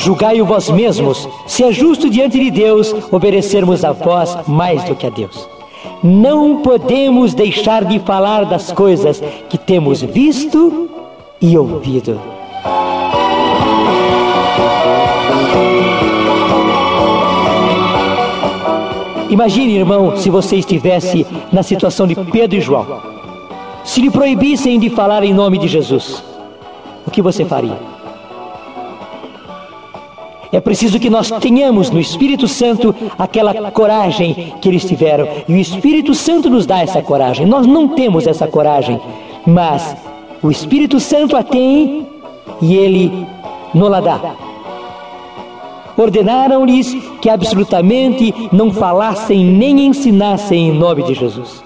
julgai-o vós mesmos, se é justo diante de Deus obedecermos a vós mais do que a Deus. Não podemos deixar de falar das coisas que temos visto e ouvido. Imagine, irmão, se você estivesse na situação de Pedro e João. Se lhe proibissem de falar em nome de Jesus, o que você faria? É preciso que nós tenhamos no Espírito Santo aquela coragem que eles tiveram. E o Espírito Santo nos dá essa coragem. Nós não temos essa coragem, mas o Espírito Santo a tem e ele nos dá. Ordenaram-lhes que absolutamente não falassem nem ensinassem em nome de Jesus.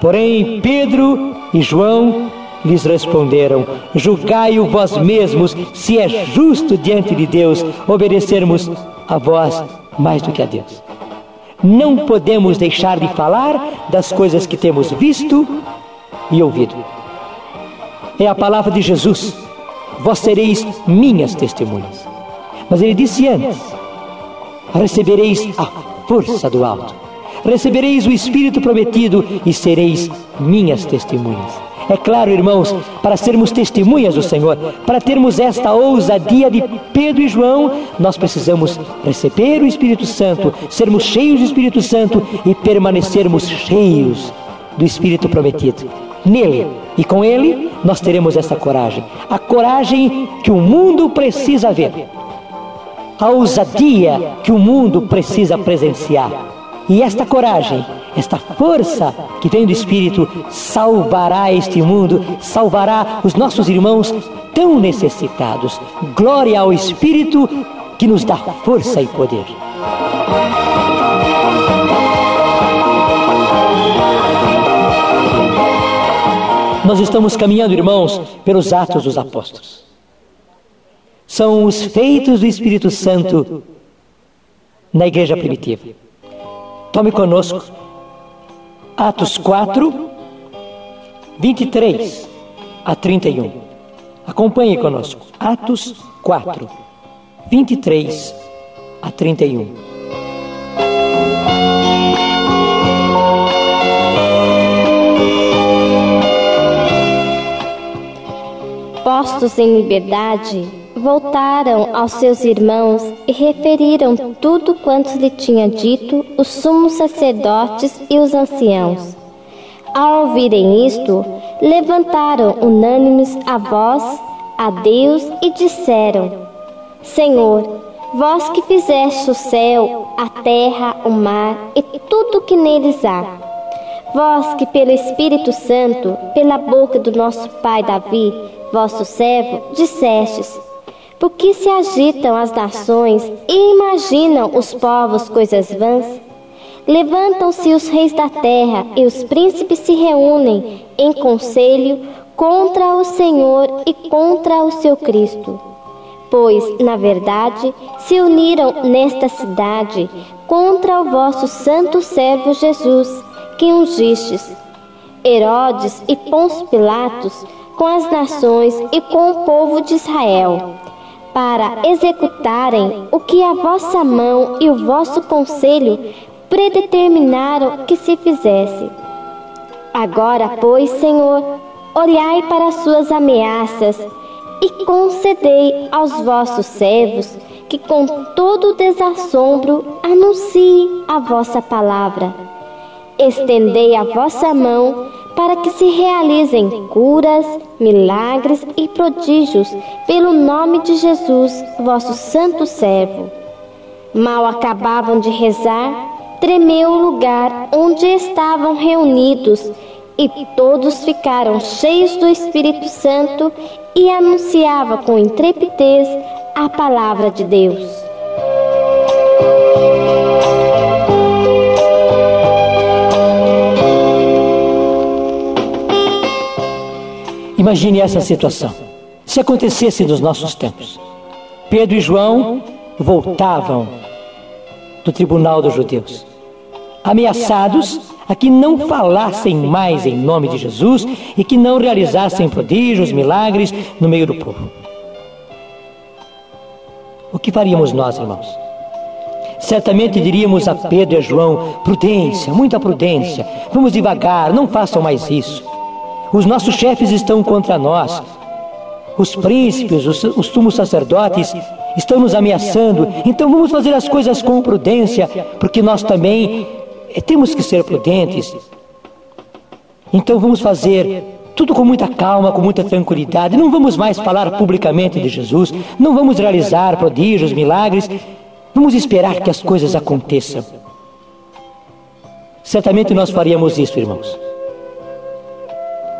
Porém, Pedro e João lhes responderam: Julgai-o vós mesmos, se é justo diante de Deus obedecermos a vós mais do que a Deus. Não podemos deixar de falar das coisas que temos visto e ouvido. É a palavra de Jesus: Vós sereis minhas testemunhas. Mas ele disse antes: Recebereis a força do alto, recebereis o Espírito prometido e sereis minhas testemunhas. É claro, irmãos, para sermos testemunhas do Senhor, para termos esta ousadia de Pedro e João, nós precisamos receber o Espírito Santo, sermos cheios do Espírito Santo e permanecermos cheios do Espírito prometido. Nele e com ele, nós teremos essa coragem. A coragem que o mundo precisa ver. A ousadia que o mundo precisa presenciar. E esta coragem esta força que vem do Espírito salvará este mundo, salvará os nossos irmãos tão necessitados. Glória ao Espírito que nos dá força e poder. Nós estamos caminhando, irmãos, pelos Atos dos Apóstolos. São os feitos do Espírito Santo na igreja primitiva. Tome conosco Atos 4, 23 a 31. Acompanhe conosco. Atos 4, 23 a 31. Postos em liberdade, voltaram aos seus irmãos e referiram tudo quanto lhe tinha dito os sumos sacerdotes e os anciãos. Ao ouvirem isto, levantaram unânimes a voz a Deus e disseram: Senhor, vós que fizeste o céu, a terra, o mar e tudo que neles há, vós que pelo Espírito Santo, pela boca do nosso pai Davi, vosso servo, dissestes: por que se agitam as nações e imaginam os povos coisas vãs? Levantam-se os reis da terra e os príncipes se reúnem em conselho contra o Senhor e contra o seu Cristo. Pois, na verdade, se uniram nesta cidade contra o vosso santo servo Jesus, que ungistes. Herodes e Pôncio Pilatos com as nações e com o povo de Israel para executarem o que a vossa mão e o vosso conselho predeterminaram que se fizesse. Agora, pois, Senhor, olhai para as suas ameaças e concedei aos vossos servos que com todo desassombro anuncie a vossa palavra. Estendei a vossa mão para que se realizem curas, milagres e prodígios pelo nome de Jesus, vosso santo servo. Mal acabavam de rezar, tremeu o lugar onde estavam reunidos e todos ficaram cheios do Espírito Santo e anunciava com intrepidez a palavra de Deus. Imagine essa situação. Se acontecesse nos nossos tempos. Pedro e João voltavam do tribunal dos judeus, ameaçados a que não falassem mais em nome de Jesus e que não realizassem prodígios, milagres no meio do povo. O que faríamos nós, irmãos? Certamente diríamos a Pedro e a João: prudência, muita prudência, vamos devagar, não façam mais isso. Os nossos chefes estão contra nós, os príncipes, os, os sumos sacerdotes estão nos ameaçando, então vamos fazer as coisas com prudência, porque nós também eh, temos que ser prudentes. Então vamos fazer tudo com muita calma, com muita tranquilidade. Não vamos mais falar publicamente de Jesus, não vamos realizar prodígios, milagres. Vamos esperar que as coisas aconteçam. Certamente nós faríamos isso, irmãos.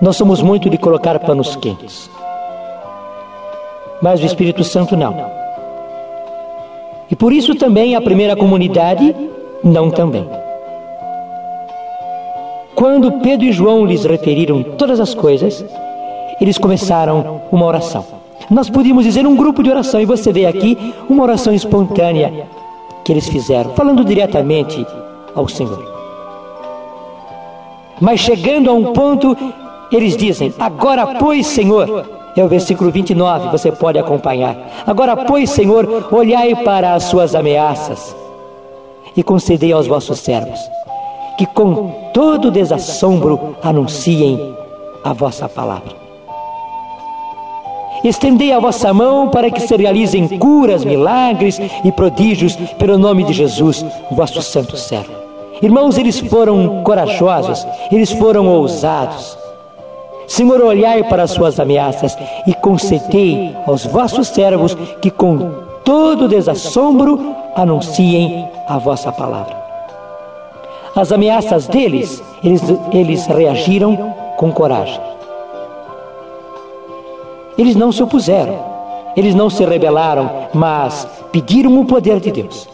Nós somos muito de colocar panos quentes. Mas o Espírito Santo não. E por isso também a primeira comunidade não também. Quando Pedro e João lhes referiram todas as coisas, eles começaram uma oração. Nós podíamos dizer um grupo de oração, e você vê aqui uma oração espontânea que eles fizeram, falando diretamente ao Senhor. Mas chegando a um ponto, eles dizem: Agora, pois, Senhor, é o versículo 29, você pode acompanhar. Agora, pois, Senhor, olhai para as suas ameaças e concedei aos vossos servos que com todo desassombro anunciem a vossa palavra. Estendei a vossa mão para que se realizem curas, milagres e prodígios pelo nome de Jesus, vosso santo servo. Irmãos, eles foram corajosos, eles foram ousados. Senhor, olhai para as suas ameaças e concedei aos vossos servos que com todo desassombro anunciem a vossa palavra. As ameaças deles, eles, eles reagiram com coragem. Eles não se opuseram, eles não se rebelaram, mas pediram o poder de Deus.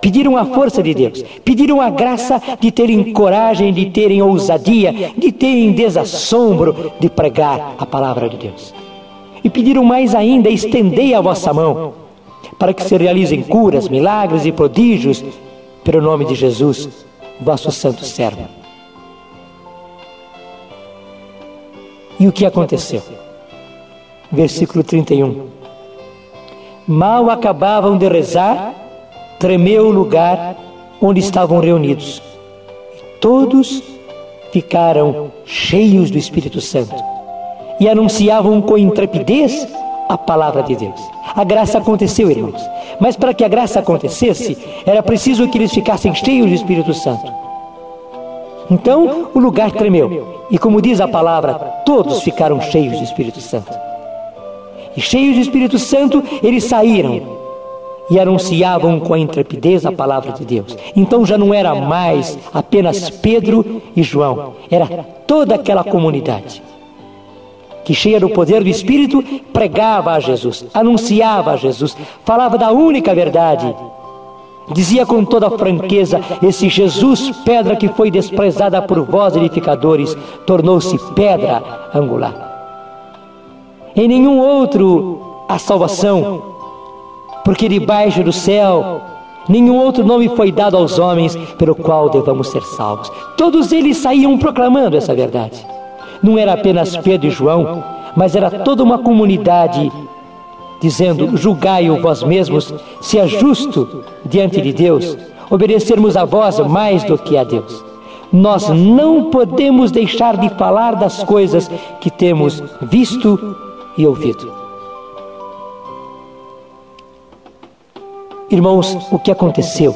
Pediram a força de Deus, pediram a graça de terem coragem, de terem ousadia, de terem desassombro de pregar a palavra de Deus. E pediram mais ainda: estendei a vossa mão, para que se realizem curas, milagres e prodígios pelo nome de Jesus, vosso santo servo. E o que aconteceu? Versículo 31. Mal acabavam de rezar, tremeu o lugar onde estavam reunidos. E todos ficaram cheios do Espírito Santo e anunciavam com intrepidez a palavra de Deus. A graça aconteceu, irmãos. Mas para que a graça acontecesse, era preciso que eles ficassem cheios do Espírito Santo. Então o lugar tremeu. E como diz a palavra, todos ficaram cheios do Espírito Santo. E cheios do Espírito Santo, eles saíram e anunciavam com a intrepidez a palavra de Deus. Então já não era mais apenas Pedro e João, era toda aquela comunidade que, cheia do poder do Espírito, pregava a Jesus, anunciava a Jesus, falava da única verdade. Dizia com toda franqueza: Esse Jesus, pedra que foi desprezada por vós, edificadores, tornou-se pedra angular. Em nenhum outro a salvação, porque debaixo do céu nenhum outro nome foi dado aos homens pelo qual devamos ser salvos. Todos eles saíam proclamando essa verdade. Não era apenas Pedro e João, mas era toda uma comunidade dizendo: Julgai-o vós mesmos, se é justo diante de Deus obedecermos a vós mais do que a Deus. Nós não podemos deixar de falar das coisas que temos visto e ouvido. Irmãos, o que aconteceu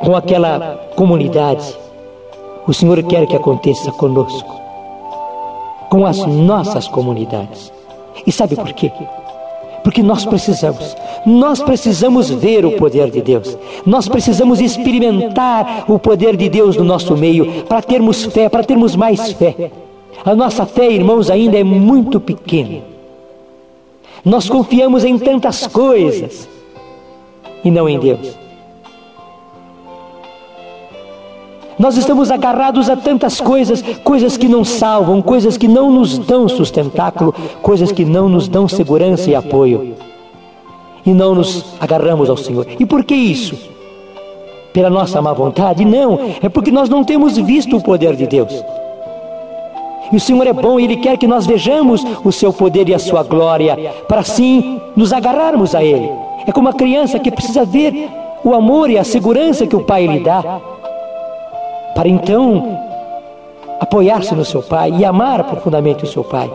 com aquela comunidade, o Senhor quer que aconteça conosco com as nossas comunidades. E sabe por quê? Porque nós precisamos, nós precisamos ver o poder de Deus, nós precisamos experimentar o poder de Deus no nosso meio para termos fé, para termos mais fé. A nossa fé, irmãos, ainda é muito pequena. Nós confiamos em tantas coisas e não em Deus. Nós estamos agarrados a tantas coisas, coisas que não salvam, coisas que não nos dão sustentáculo, coisas que não nos dão segurança e apoio. E não nos agarramos ao Senhor. E por que isso? Pela nossa má vontade? Não, é porque nós não temos visto o poder de Deus. E o Senhor é bom e Ele quer que nós vejamos o seu poder e a sua glória, para assim nos agarrarmos a Ele. É como a criança que precisa ver o amor e a segurança que o Pai lhe dá, para então apoiar-se no seu Pai e amar profundamente o seu Pai.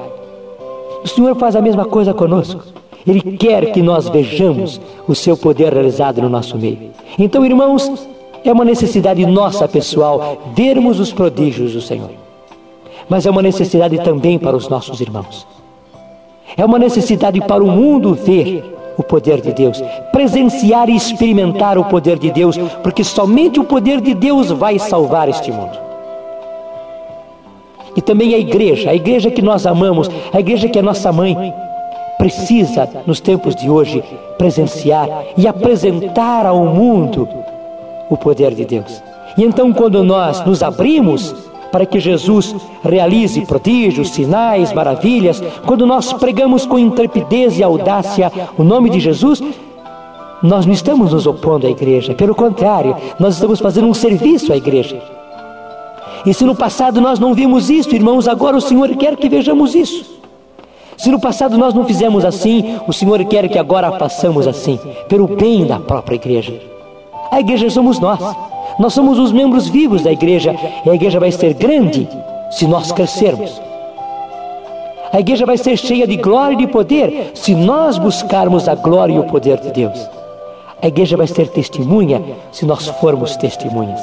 O Senhor faz a mesma coisa conosco. Ele quer que nós vejamos o seu poder realizado no nosso meio. Então, irmãos, é uma necessidade nossa pessoal vermos os prodígios do Senhor. Mas é uma necessidade também para os nossos irmãos. É uma necessidade para o mundo ver o poder de Deus, presenciar e experimentar o poder de Deus, porque somente o poder de Deus vai salvar este mundo. E também a igreja, a igreja que nós amamos, a igreja que é nossa mãe, precisa, nos tempos de hoje, presenciar e apresentar ao mundo o poder de Deus. E então, quando nós nos abrimos para que Jesus realize prodígios, sinais, maravilhas, quando nós pregamos com intrepidez e audácia o nome de Jesus, nós não estamos nos opondo à igreja, pelo contrário, nós estamos fazendo um serviço à igreja. E se no passado nós não vimos isso, irmãos, agora o Senhor quer que vejamos isso. Se no passado nós não fizemos assim, o Senhor quer que agora façamos assim, pelo bem da própria igreja. A igreja somos nós. Nós somos os membros vivos da igreja e a igreja vai ser grande se nós crescermos. A igreja vai ser cheia de glória e de poder se nós buscarmos a glória e o poder de Deus. A igreja vai ser testemunha se nós formos testemunhas.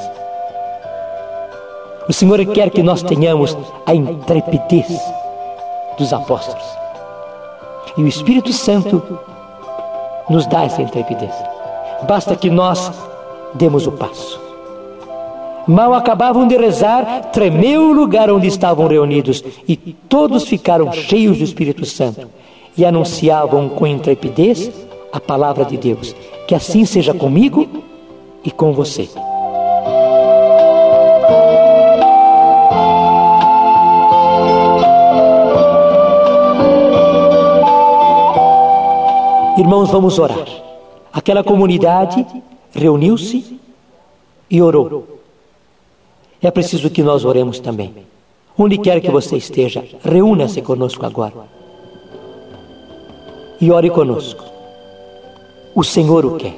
O Senhor quer que nós tenhamos a intrepidez dos apóstolos. E o Espírito Santo nos dá essa intrepidez. Basta que nós demos o passo. Mal acabavam de rezar, tremeu o lugar onde estavam reunidos e todos ficaram cheios do Espírito Santo e anunciavam com intrepidez a palavra de Deus. Que assim seja comigo e com você. Irmãos, vamos orar. Aquela comunidade reuniu-se e orou é preciso que nós oremos também. Onde quer que você esteja, reúna-se conosco agora. E ore conosco. O Senhor o quer.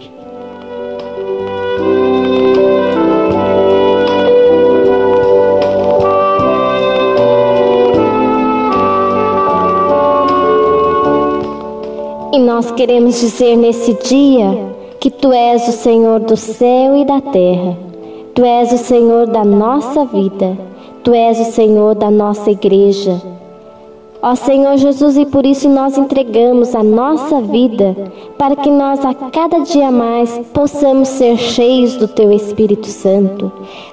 E nós queremos dizer nesse dia que Tu és o Senhor do céu e da terra Tu és o Senhor da nossa vida, Tu és o Senhor da nossa igreja. Ó Senhor Jesus, e por isso nós entregamos a nossa vida, para que nós a cada dia mais possamos ser cheios do Teu Espírito Santo,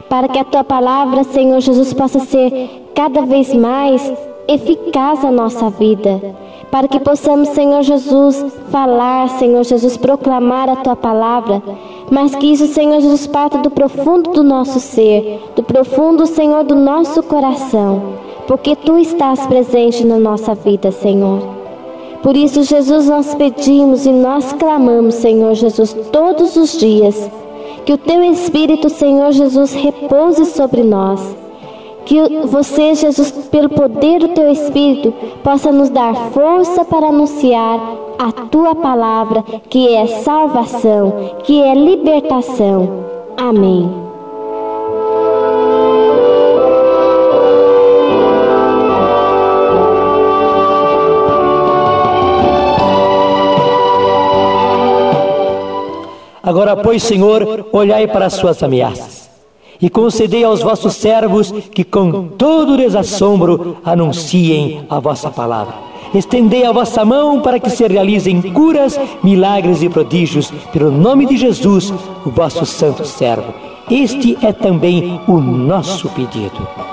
para que a Tua palavra, Senhor Jesus, possa ser cada vez mais eficaz na nossa vida, para que possamos, Senhor Jesus, falar, Senhor Jesus, proclamar a Tua palavra mas que isso, Senhor Jesus, parta do profundo do nosso ser, do profundo, Senhor, do nosso coração, porque Tu estás presente na nossa vida, Senhor. Por isso, Jesus, nós pedimos e nós clamamos, Senhor Jesus, todos os dias, que o Teu Espírito, Senhor Jesus, repouse sobre nós. Que você, Jesus, pelo poder do Teu Espírito, possa nos dar força para anunciar a tua palavra, que é salvação, que é libertação. Amém. Agora, pois, Senhor, olhai para as suas ameaças e concedei aos vossos servos que com todo desassombro anunciem a vossa palavra Estendei a vossa mão para que se realizem curas, milagres e prodígios, pelo nome de Jesus, o vosso santo servo. Este é também o nosso pedido.